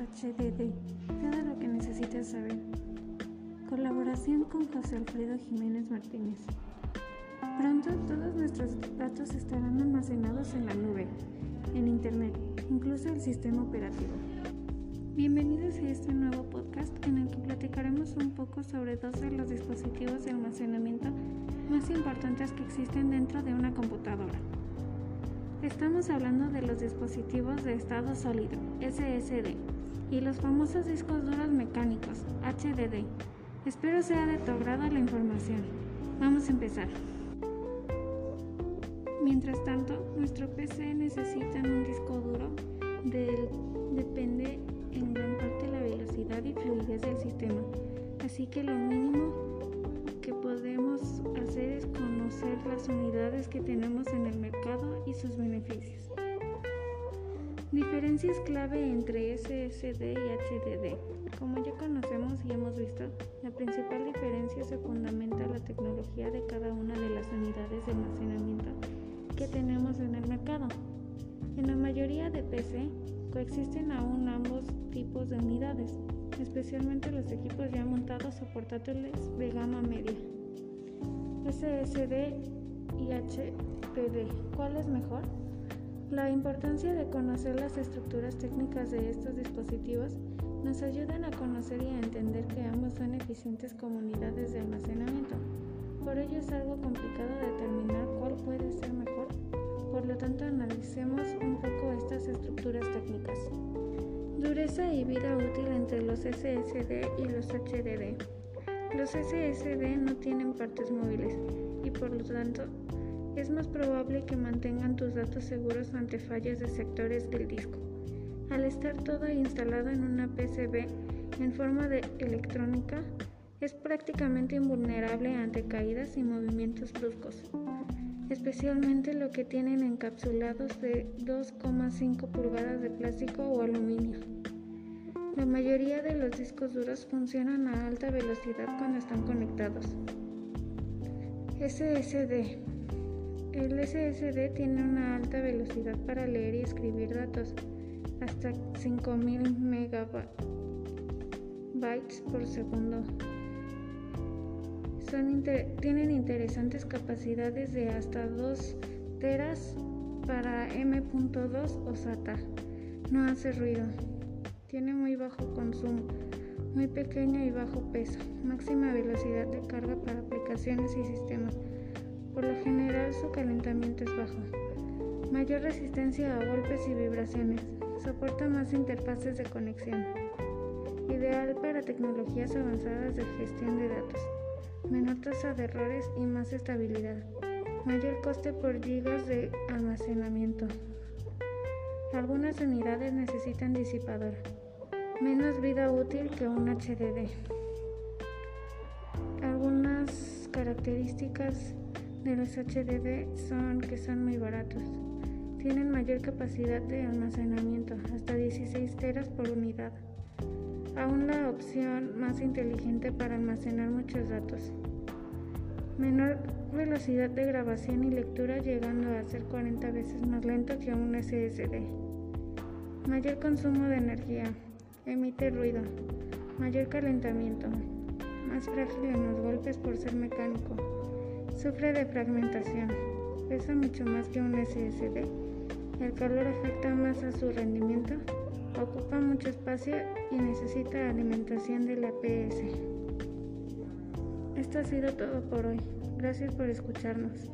HDD, todo lo que necesitas saber. Colaboración con José Alfredo Jiménez Martínez. Pronto todos nuestros datos estarán almacenados en la nube, en Internet, incluso el sistema operativo. Bienvenidos a este nuevo podcast en el que platicaremos un poco sobre dos de los dispositivos de almacenamiento más importantes que existen dentro de una computadora. Estamos hablando de los dispositivos de estado sólido, SSD, y los famosos discos duros mecánicos, HDD. Espero sea de tu agrado la información. Vamos a empezar. Mientras tanto, nuestro PC necesita un disco duro del depende en gran parte la velocidad y fluidez del sistema. Así que lo mínimo que podemos hacer es conocer las unidades que tenemos en el mercado y sus beneficios. Diferencias clave entre SSD y HDD. Como ya conocemos y hemos visto, la principal diferencia se fundamenta en la tecnología de cada una de las unidades de almacenamiento que tenemos en el mercado. En la mayoría de PC coexisten aún ambos tipos de unidades, especialmente los equipos ya montados o portátiles de gama media. SSD y HDD, ¿cuál es mejor? La importancia de conocer las estructuras técnicas de estos dispositivos nos ayudan a conocer y a entender que ambos son eficientes como unidades de almacenamiento. Por ello es algo complicado determinar cuál puede ser mejor, por lo tanto analicemos un poco estas estructuras técnicas. Dureza y vida útil entre los SSD y los HDD. Los SSD no tienen partes móviles y por lo tanto es más probable que mantengan seguros ante fallas de sectores del disco. Al estar todo instalado en una PCB en forma de electrónica, es prácticamente invulnerable ante caídas y movimientos bruscos, especialmente lo que tienen encapsulados de 2,5 pulgadas de plástico o aluminio. La mayoría de los discos duros funcionan a alta velocidad cuando están conectados. SSD. El SSD tiene una alta velocidad para leer y escribir datos, hasta 5000 megabytes por segundo. tienen interesantes capacidades de hasta 2 teras para M.2 o SATA. No hace ruido. Tiene muy bajo consumo, muy pequeño y bajo peso, máxima velocidad de carga para aplicaciones y sistemas. Por lo general su calentamiento es bajo. Mayor resistencia a golpes y vibraciones. Soporta más interfaces de conexión. Ideal para tecnologías avanzadas de gestión de datos. Menor tasa de errores y más estabilidad. Mayor coste por gigas de almacenamiento. Algunas unidades necesitan disipador. Menos vida útil que un HDD. Algunas características de los HDD son que son muy baratos. Tienen mayor capacidad de almacenamiento, hasta 16 teras por unidad. Aún la opción más inteligente para almacenar muchos datos. Menor velocidad de grabación y lectura llegando a ser 40 veces más lento que un SSD. Mayor consumo de energía. Emite ruido. Mayor calentamiento. Más frágil en los golpes por ser mecánico. Sufre de fragmentación. Pesa mucho más que un SSD. El calor afecta más a su rendimiento. Ocupa mucho espacio y necesita alimentación de la PS. Esto ha sido todo por hoy. Gracias por escucharnos.